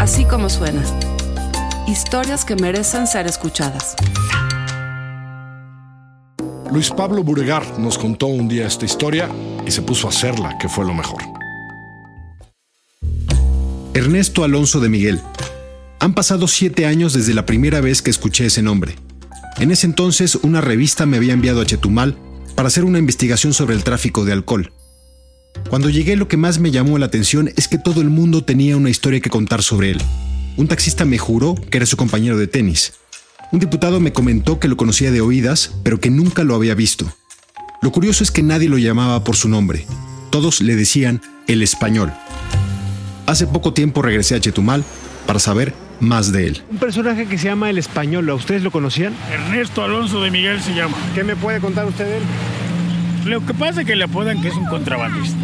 Así como suena. Historias que merecen ser escuchadas. Luis Pablo Buregar nos contó un día esta historia y se puso a hacerla, que fue lo mejor. Ernesto Alonso de Miguel. Han pasado siete años desde la primera vez que escuché ese nombre. En ese entonces, una revista me había enviado a Chetumal para hacer una investigación sobre el tráfico de alcohol. Cuando llegué lo que más me llamó la atención es que todo el mundo tenía una historia que contar sobre él. Un taxista me juró que era su compañero de tenis. Un diputado me comentó que lo conocía de oídas, pero que nunca lo había visto. Lo curioso es que nadie lo llamaba por su nombre. Todos le decían el español. Hace poco tiempo regresé a Chetumal para saber más de él. Un personaje que se llama El Español, ¿a ustedes lo conocían? Ernesto Alonso de Miguel se llama. ¿Qué me puede contar usted de él? Lo que pasa es que le apodan que es un contrabandista,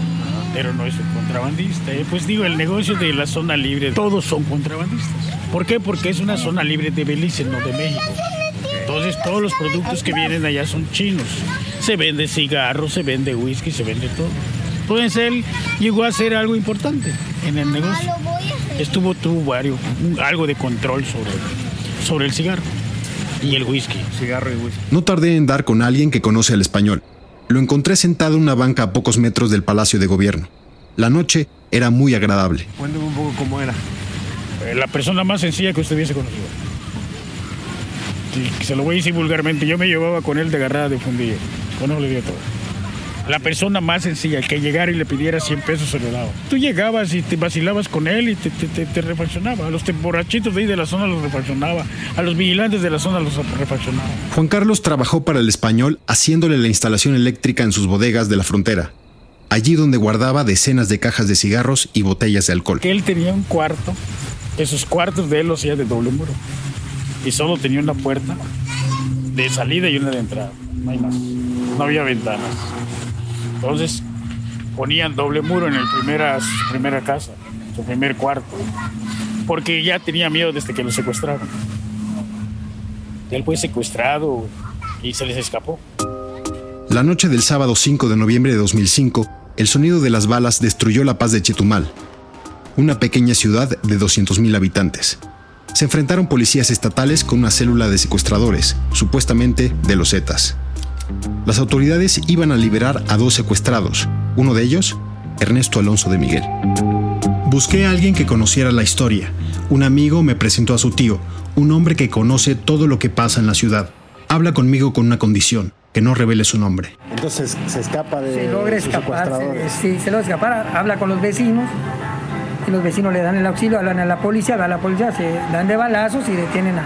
pero no es un contrabandista. ¿eh? Pues digo, el negocio de la zona libre, todos son contrabandistas. ¿Por qué? Porque es una zona libre de Belice, no de México. Entonces todos los productos que vienen allá son chinos. Se vende cigarros, se vende whisky, se vende todo. Entonces él llegó a hacer algo importante en el negocio. Estuvo, tuvo varios, algo de control sobre, sobre el cigarro y el whisky. Cigarro y whisky. No tardé en dar con alguien que conoce al español. Lo encontré sentado en una banca a pocos metros del Palacio de Gobierno. La noche era muy agradable. Cuénteme un poco cómo era. Eh, La persona más sencilla que usted hubiese conocido. Se lo voy a decir vulgarmente. Yo me llevaba con él de agarrada de fundillo. Con él le dio todo. La persona más sencilla, que llegara y le pidiera 100 pesos se le daba. Tú llegabas y te vacilabas con él y te, te, te- te refaccionaba. A los borrachitos de ahí de la zona los refaccionaba. A los vigilantes de la zona los refaccionaba. Juan Carlos trabajó para el español haciéndole la instalación eléctrica en sus bodegas de la frontera, allí donde guardaba decenas de cajas de cigarros y botellas de alcohol. Él tenía un cuarto. Esos cuartos de él los hacía de doble muro. Y solo tenía una puerta de salida y una de entrada. No hay más. No había ventanas. Entonces ponían doble muro en el primera, su primera casa, su primer cuarto. Porque ya tenía miedo desde que lo secuestraron. Él fue secuestrado y se les escapó. La noche del sábado 5 de noviembre de 2005, el sonido de las balas destruyó la paz de Chetumal, una pequeña ciudad de 200.000 habitantes. Se enfrentaron policías estatales con una célula de secuestradores, supuestamente de los Zetas. Las autoridades iban a liberar a dos secuestrados, uno de ellos, Ernesto Alonso de Miguel. Busqué a alguien que conociera la historia. Un amigo me presentó a su tío, un hombre que conoce todo lo que pasa en la ciudad. Habla conmigo con una condición, que no revele su nombre. Entonces se escapa de se logra escapar, se- sí, se logra escapar, habla con los vecinos y los vecinos le dan el auxilio, hablan a la policía, va a la policía, se dan de balazos y detienen a...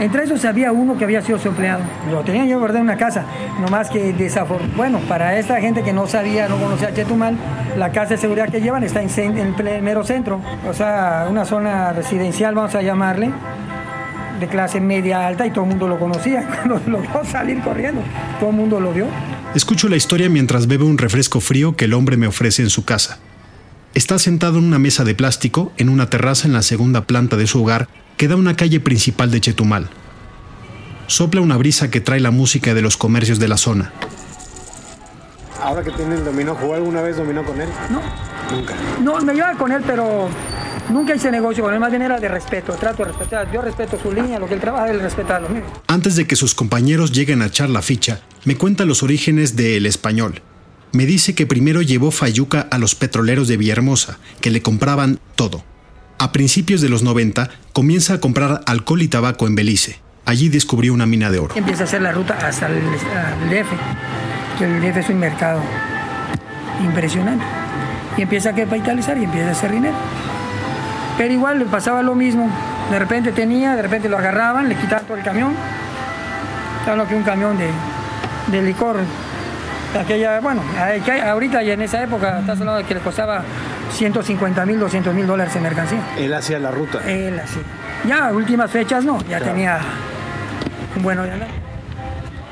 Entre esos había uno que había sido su empleado, lo tenían yo guardado en una casa, nomás que desafor... Bueno, para esta gente que no sabía, no conocía Chetumal, la casa de seguridad que llevan está en el mero centro, o sea, una zona residencial, vamos a llamarle, de clase media alta y todo el mundo lo conocía. Cuando lo vio salir corriendo, todo el mundo lo vio. Escucho la historia mientras bebe un refresco frío que el hombre me ofrece en su casa. Está sentado en una mesa de plástico en una terraza en la segunda planta de su hogar que da a una calle principal de Chetumal. Sopla una brisa que trae la música de los comercios de la zona. Ahora que tiene el dominó, ¿jugó alguna vez dominó con él? No, Nunca. no, me llevaba con él, pero nunca hice negocio con él, más bien era de respeto, trato de respetar. Yo respeto su línea, lo que él trabaja, él respeta lo mío. Antes de que sus compañeros lleguen a echar la ficha, me cuenta los orígenes de El Español. Me dice que primero llevó Fayuca a los petroleros de Villahermosa, que le compraban todo. A principios de los 90, comienza a comprar alcohol y tabaco en Belice. Allí descubrió una mina de oro. Empieza a hacer la ruta hasta el, al DF, que el DF es un mercado impresionante. Y empieza a capitalizar y empieza a hacer dinero. Pero igual le pasaba lo mismo. De repente tenía, de repente lo agarraban, le quitaban todo el camión. Claro que un camión de, de licor. Aquella, bueno, ahorita y en esa época, estás hablando de que le costaba 150 mil, 200 mil dólares en mercancía. Él hacía la ruta. Él así. Ya, últimas fechas no, ya Claro. tenía un bueno de andar.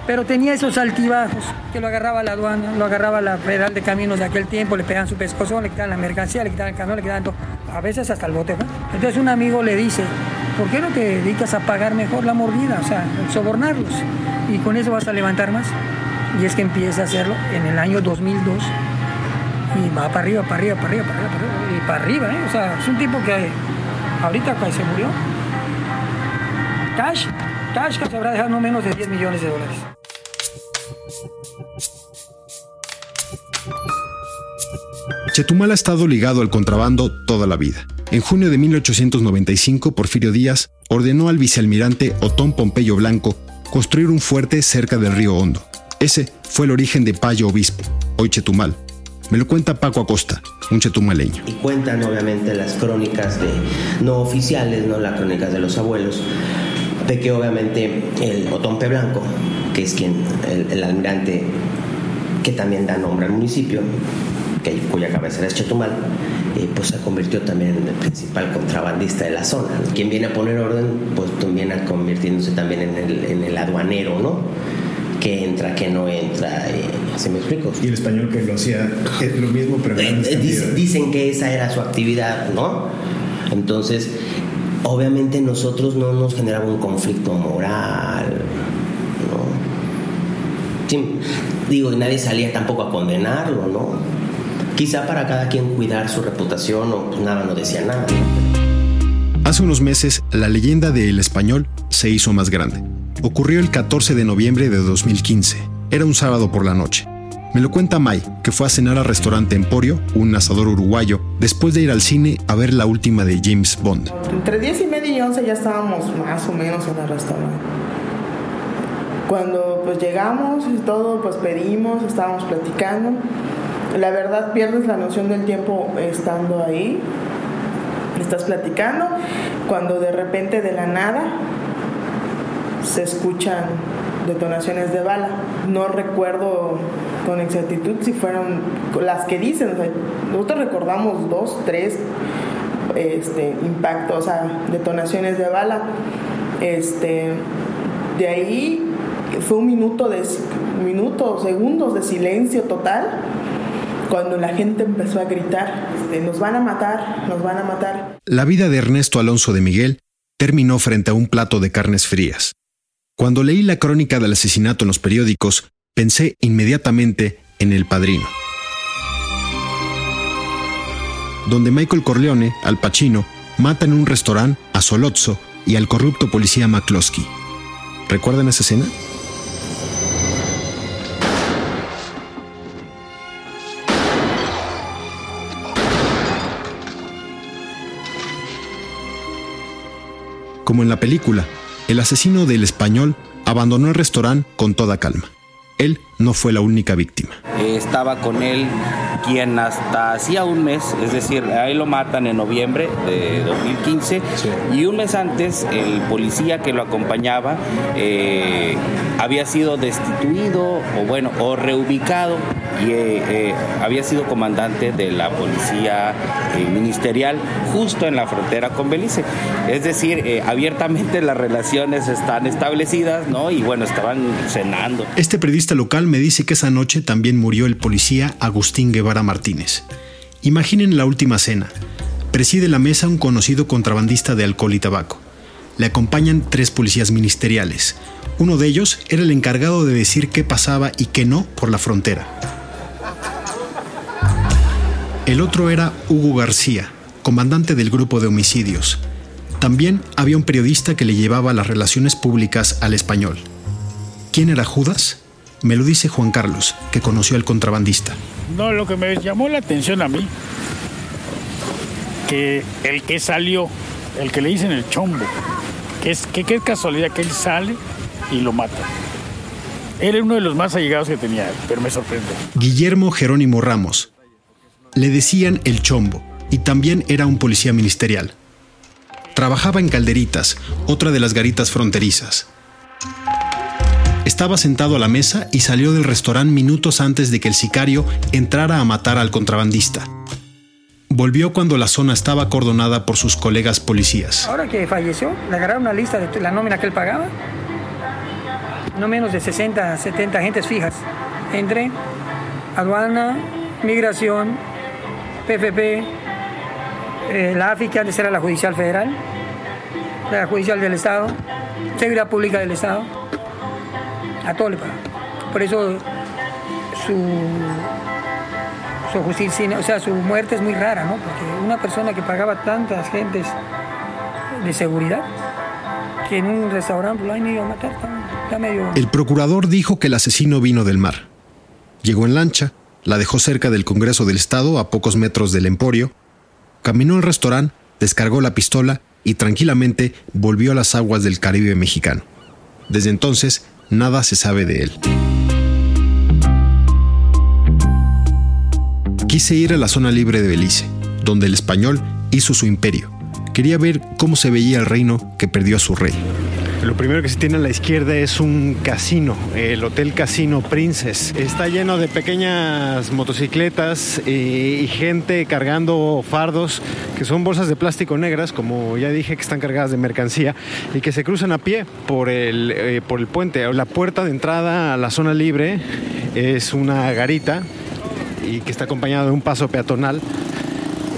Pero tenía esos altibajos, que lo agarraba la aduana, lo agarraba la federal de caminos de aquel tiempo, le pegaban su pescozo, le quitaban la mercancía, le quitaban el camión, le quitaban todo. A veces hasta el bote. ¿no? Entonces un amigo le dice, ¿por qué no te dedicas a pagar mejor la mordida? O sea, sobornarlos. Y con eso vas a levantar más. Y es que empieza a hacerlo en el año 2002 y va para arriba, para arriba, para arriba, para arriba, para arriba, y para arriba, ¿eh? O sea, es un tipo que ahorita pues, se murió. Cash, cash, cash habrá dejado no menos de 10 millones de dólares. Chetumal ha estado ligado al contrabando toda la vida. En junio de 1895, Porfirio Díaz ordenó al vicealmirante Otón Pompeyo Blanco construir un fuerte cerca del río Hondo. Ese fue el origen de Payo Obispo, hoy Chetumal. Me lo cuenta Paco Acosta, un chetumaleño. Y cuentan obviamente las crónicas de, no oficiales, no las crónicas de los abuelos, de que obviamente el Otompe Blanco, que es quien, el, almirante que también da nombre al municipio, cuya cabecera es Chetumal, eh, pues se convirtió también en el principal contrabandista de la zona. Quien viene a poner orden, pues viene convirtiéndose también en el aduanero, ¿no? Que entra, que no entra, eh, ¿se me explico? Y el español que lo hacía es lo mismo, pero Eh, eh, dice- dicen que esa era su actividad, ¿no? Entonces, obviamente nosotros no nos generaba un conflicto moral, ¿no? Sí, digo, y nadie salía tampoco a condenarlo, ¿no? Quizá para cada quien cuidar su reputación o pues nada, no decía nada. Hace unos meses, la leyenda de El Español se hizo más grande. Ocurrió el 14 de noviembre de 2015. Era un sábado por la noche. Me lo cuenta Mai, que fue a cenar al restaurante Emporio, un asador uruguayo, después de ir al cine a ver la última de James Bond. Entre 10 y media y 11 ya estábamos más o menos en el restaurante. Cuando pues llegamos y todo, pues pedimos, estábamos platicando. La verdad pierdes la noción del tiempo estando ahí. Estás platicando cuando de repente de la nada se escuchan detonaciones de bala. No recuerdo con exactitud si fueron las que dicen. nosotros recordamos dos, tres este, impactos, detonaciones de bala. Este, de ahí fue un minuto de minuto, segundos de silencio total cuando la gente empezó a gritar, este, nos van a matar, nos van a matar. La vida de Ernesto Alonso de Miguel terminó frente a un plato de carnes frías. Cuando leí la crónica del asesinato en los periódicos, pensé inmediatamente en El Padrino, donde Michael Corleone, al Pacino, mata en un restaurante a Solozzo y al corrupto policía McCloskey. ¿Recuerdan esa escena? Como en la película, el asesino del español abandonó el restaurante con toda calma. Él no fue la única víctima. Eh, estaba con él quien hasta hacía un mes, es decir, ahí lo matan en noviembre de 2015 y un mes antes el policía que lo acompañaba eh, había sido destituido o bueno, o reubicado y eh, eh, había sido comandante de la policía eh, ministerial justo en la frontera con Belice. Es decir, eh, abiertamente las relaciones están establecidas, ¿no? Y bueno, estaban cenando. Este periodista local me dice que esa noche también murió el policía Agustín Guevara Martínez. Imaginen la última cena. Preside la mesa un conocido contrabandista de alcohol y tabaco. Le acompañan tres policías ministeriales. Uno de ellos era el encargado de decir qué pasaba y qué no por la frontera. El otro era Hugo García, comandante del grupo de homicidios. También había un periodista que le llevaba las relaciones públicas al español. ¿Quién era Judas? Me lo dice Juan Carlos, que conoció al contrabandista. No, lo que me llamó la atención a mí, que el que salió, el que le dicen el chombo, que es que qué casualidad que él sale y lo mata. Era uno de los más allegados que tenía, pero me sorprende. Guillermo Jerónimo Ramos. Le decían el chombo y también era un policía ministerial. Trabajaba en Calderitas, otra de las garitas fronterizas. Estaba sentado a la mesa y salió del restaurante minutos antes de que el sicario entrara a matar al contrabandista. Volvió cuando la zona estaba acordonada por sus colegas policías. Ahora que falleció, le agarraron una lista de la nómina que él pagaba. No menos de 60, 70 agentes fijas. Entre aduana, migración, PFP, eh, la AFI, que antes era la Judicial Federal, la Judicial del Estado, Seguridad Pública del Estado. A. Por eso su, su o sea, su muerte es muy rara, ¿no? Porque una persona que pagaba tantas gentes de seguridad que en un restaurante lo han ido a matar. Está medio... El procurador dijo que el asesino vino del mar. Llegó en lancha, la dejó cerca del Congreso del Estado, a pocos metros del Emporio, caminó al restaurante, descargó la pistola y tranquilamente volvió a las aguas del Caribe mexicano. Desde entonces, nada se sabe de él. Quise ir a la zona libre de Belice, donde el español hizo su imperio. Quería ver cómo se veía el reino que perdió a su rey. Lo primero que se tiene a la izquierda es un casino, el Hotel Casino Princess. Está lleno de pequeñas motocicletas y, y, gente cargando fardos, que son bolsas de plástico negras, como ya dije, que están cargadas de mercancía y que se cruzan a pie por el, eh, por el puente. La puerta de entrada a la zona libre es una garita y que está acompañada de un paso peatonal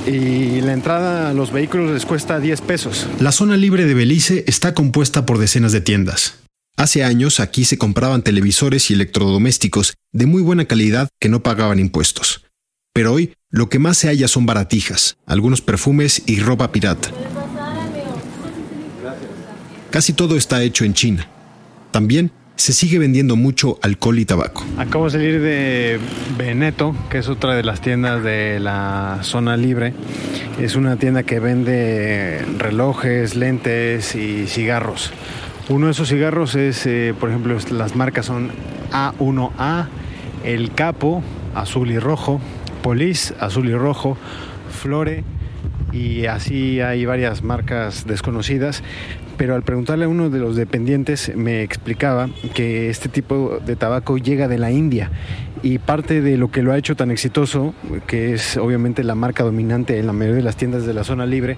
y la entrada a los vehículos les cuesta 10 pesos. La zona libre de Belice está compuesta por decenas de tiendas. Hace años aquí se compraban televisores y electrodomésticos de muy buena calidad que no pagaban impuestos. Pero hoy lo que más se halla son baratijas, algunos perfumes y ropa pirata. Casi todo está hecho en China. También se sigue vendiendo mucho alcohol y tabaco. Acabo de salir de Veneto, que es otra de las tiendas de la zona libre. Es una tienda que vende relojes, lentes y cigarros. Uno de esos cigarros es, eh, por ejemplo, las marcas son A1A, El Capo, azul y rojo, Police, azul y rojo, Flore, y así hay varias marcas desconocidas pero al preguntarle a uno de los dependientes me explicaba que este tipo de tabaco llega de la India y parte de lo que lo ha hecho tan exitoso, que es obviamente la marca dominante en la mayoría de las tiendas de la zona libre,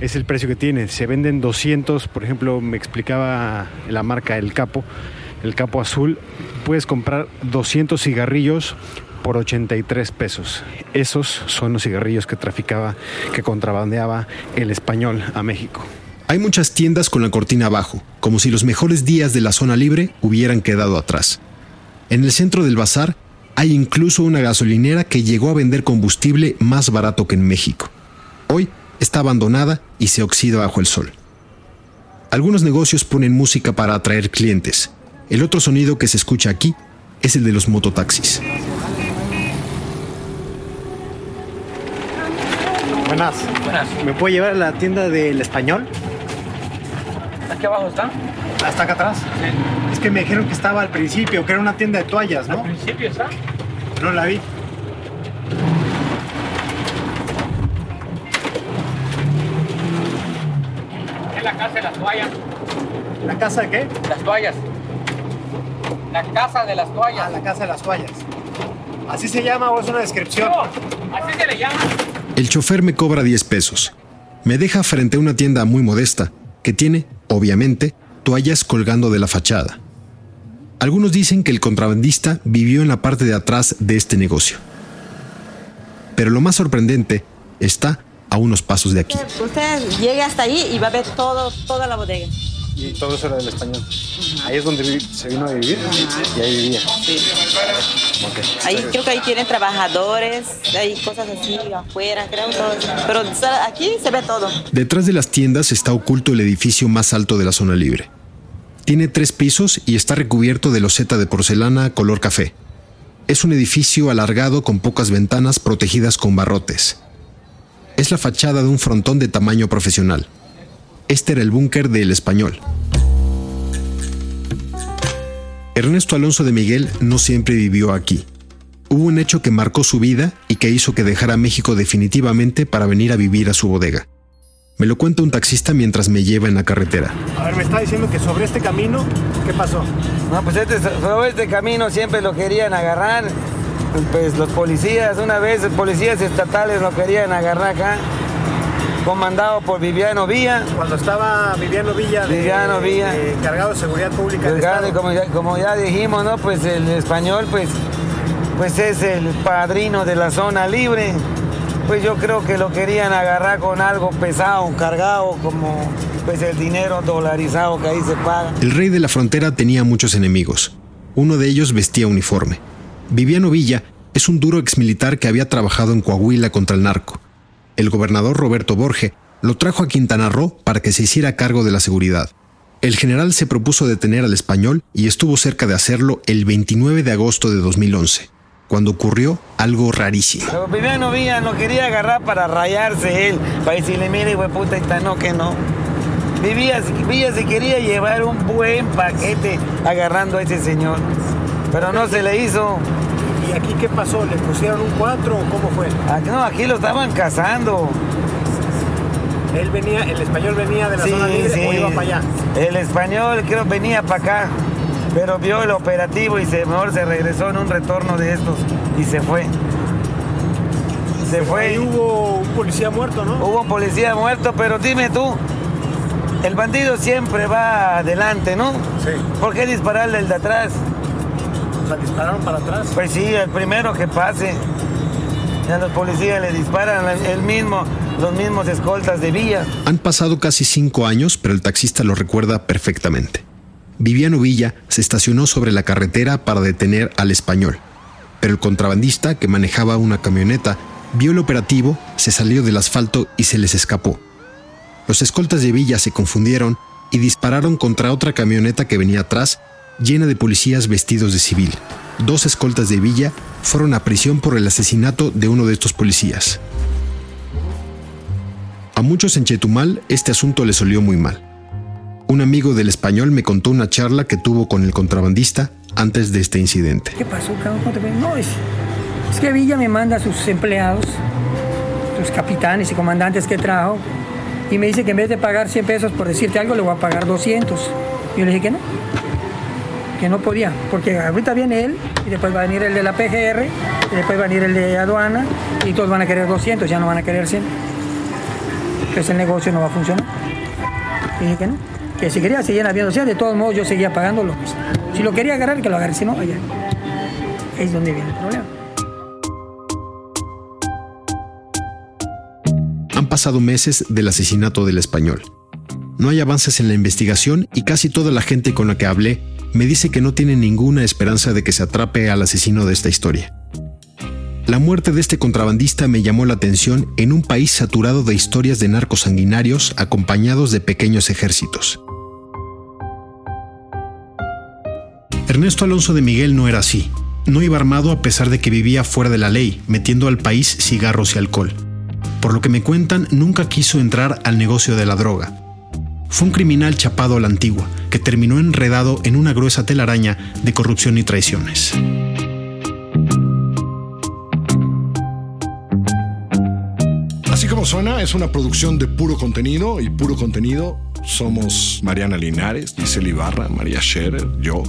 es el precio que tiene. Se venden 200, por ejemplo, me explicaba la marca El Capo, el Capo Azul, puedes comprar 200 cigarrillos por 83 pesos. Esos son los cigarrillos que traficaba, que contrabandeaba el español a México. Hay muchas tiendas con la cortina abajo, como si los mejores días de la zona libre hubieran quedado atrás. En el centro del bazar hay incluso una gasolinera que llegó a vender combustible más barato que en México. Hoy está abandonada y se oxida bajo el sol. Algunos negocios ponen música para atraer clientes. El otro sonido que se escucha aquí es el de los mototaxis. Buenas. Buenas. ¿Me puede llevar a la tienda del español? ¿Aquí abajo está? ¿Hasta acá atrás? Sí. Es que me dijeron que estaba al principio, que era una tienda de toallas, ¿no? ¿Al principio está? No la vi. Es la casa de las toallas. ¿La casa de qué? Las toallas. La casa de las toallas. Ah, la casa de las toallas. ¿Así se llama o es una descripción? No, así se le llama. El chofer me cobra 10 pesos. Me deja frente a una tienda muy modesta, que tiene, obviamente, toallas colgando de la fachada. Algunos dicen que el contrabandista vivió en la parte de atrás de este negocio. Pero lo más sorprendente está a unos pasos de aquí. Usted llegue hasta ahí y va a ver todo, toda la bodega. Y todo eso era del español. Ahí es donde se vino a vivir y ahí vivía. Sí. Ahí creo que ahí tienen trabajadores, hay cosas así afuera, creo todo. Pero aquí se ve todo. Detrás de las tiendas está oculto el edificio más alto de la zona libre. Tiene tres pisos y está recubierto de loseta de porcelana color café. Es un edificio alargado con pocas ventanas protegidas con barrotes. Es la fachada de un frontón de tamaño profesional. Este era el búnker del español. Ernesto Alonso de Miguel no siempre vivió aquí. Hubo un hecho que marcó su vida y que hizo que dejara México definitivamente para venir a vivir a su bodega. Me lo cuenta un taxista mientras me lleva en la carretera. A ver, me está diciendo que sobre este camino, ¿qué pasó? No, pues este, sobre este camino siempre lo querían agarrar. Pues los policías, una vez policías estatales lo querían agarrar acá, comandado por Viviano Villa. Cuando estaba Viviano Villa, de, Viviano Villa. de encargado de seguridad pública del Estado. como ya, como ya dijimos, ¿no? Pues el español, pues, pues es el padrino de la zona libre. Pues yo creo que lo querían agarrar con algo pesado, cargado, como pues el dinero dolarizado que ahí se paga. El rey de la frontera tenía muchos enemigos. Uno de ellos vestía uniforme. Viviano Villa es un duro exmilitar que había trabajado en Coahuila contra el narco. El gobernador Roberto Borge lo trajo a Quintana Roo para que se hiciera cargo de la seguridad. El general se propuso detener al español y estuvo cerca de hacerlo el 29 de agosto de 2011, cuando ocurrió algo rarísimo. Pero Villa no quería agarrar para rayarse él, para decirle, mire, güey, puta, está no, que no. Vivía, se quería llevar un buen paquete agarrando a ese señor, pero no se le hizo. ¿Y aquí qué pasó? ¿Le pusieron un 4 o cómo fue? Ah, no, aquí lo estaban cazando. Él venía, el español venía de la zona libre o iba para allá. El español creo venía para acá, pero vio el operativo y se, mejor se regresó en un retorno de estos y se fue. Se fue. Ahí hubo un policía muerto, ¿no? Hubo un policía muerto, pero dime tú, el bandido siempre va adelante, ¿no? Sí. ¿Por qué dispararle el de atrás? O sea, dispararon para atrás. Pues sí, el primero que pase. Ya los policías le disparan el mismo, los mismos escoltas de Villa. Han pasado casi cinco años, pero el taxista lo recuerda perfectamente. Viviano Villa se estacionó sobre la carretera para detener al español, pero el contrabandista, que manejaba una camioneta, vio el operativo, se salió del asfalto y se les escapó. Los escoltas de Villa se confundieron y dispararon contra otra camioneta que venía atrás, llena de policías vestidos de civil. Dos escoltas de Villa fueron a prisión por el asesinato de uno de estos policías. A muchos en Chetumal este asunto les olió muy mal. Un amigo del español me contó una charla que tuvo con el contrabandista antes de este incidente. ¿Qué pasó, cabrón? No, es, que Villa me manda a sus empleados, sus capitanes y comandantes que trajo, y me dice que en vez de pagar 100 pesos por decirte algo, le voy a pagar 200. Y yo le dije que no, que no podía, porque ahorita viene él, y después va a venir el de la PGR, y después va a venir el de aduana, y todos van a querer 200, ya no van a querer 100. Entonces el negocio no va a funcionar. Y dije que no, que si quería seguir habiendo 100, de todos modos yo seguía pagando lo mismo. Si lo quería agarrar, que lo agarre, si no, allá. Es donde viene el problema. Han pasado meses del asesinato del español. No hay avances en la investigación y casi toda la gente con la que hablé me dice que no tiene ninguna esperanza de que se atrape al asesino de esta historia. La muerte de este contrabandista me llamó la atención en un país saturado de historias de narcos sanguinarios acompañados de pequeños ejércitos. Ernesto Alonso de Miguel no era así. No iba armado a pesar de que vivía fuera de la ley, metiendo al país cigarros y alcohol. Por lo que me cuentan, nunca quiso entrar al negocio de la droga. Fue un criminal chapado a la antigua, que terminó enredado en una gruesa telaraña de corrupción y traiciones. Así como suena, es una producción de puro contenido y puro contenido somos Mariana Linares, Giselle Ibarra, María Scherer, yo.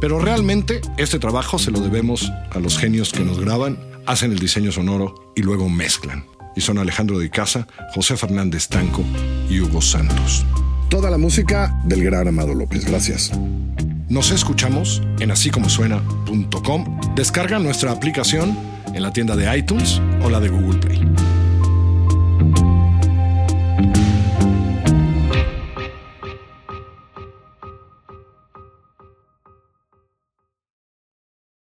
Pero realmente este trabajo se lo debemos a los genios que nos graban, hacen el diseño sonoro y luego mezclan. Y son Alejandro de Casa, José Fernández Tanco y Hugo Santos. Toda la música del gran Amado López. Gracias. Nos escuchamos en asícomosuena.com. Descarga nuestra aplicación en la tienda de iTunes o la de Google Play.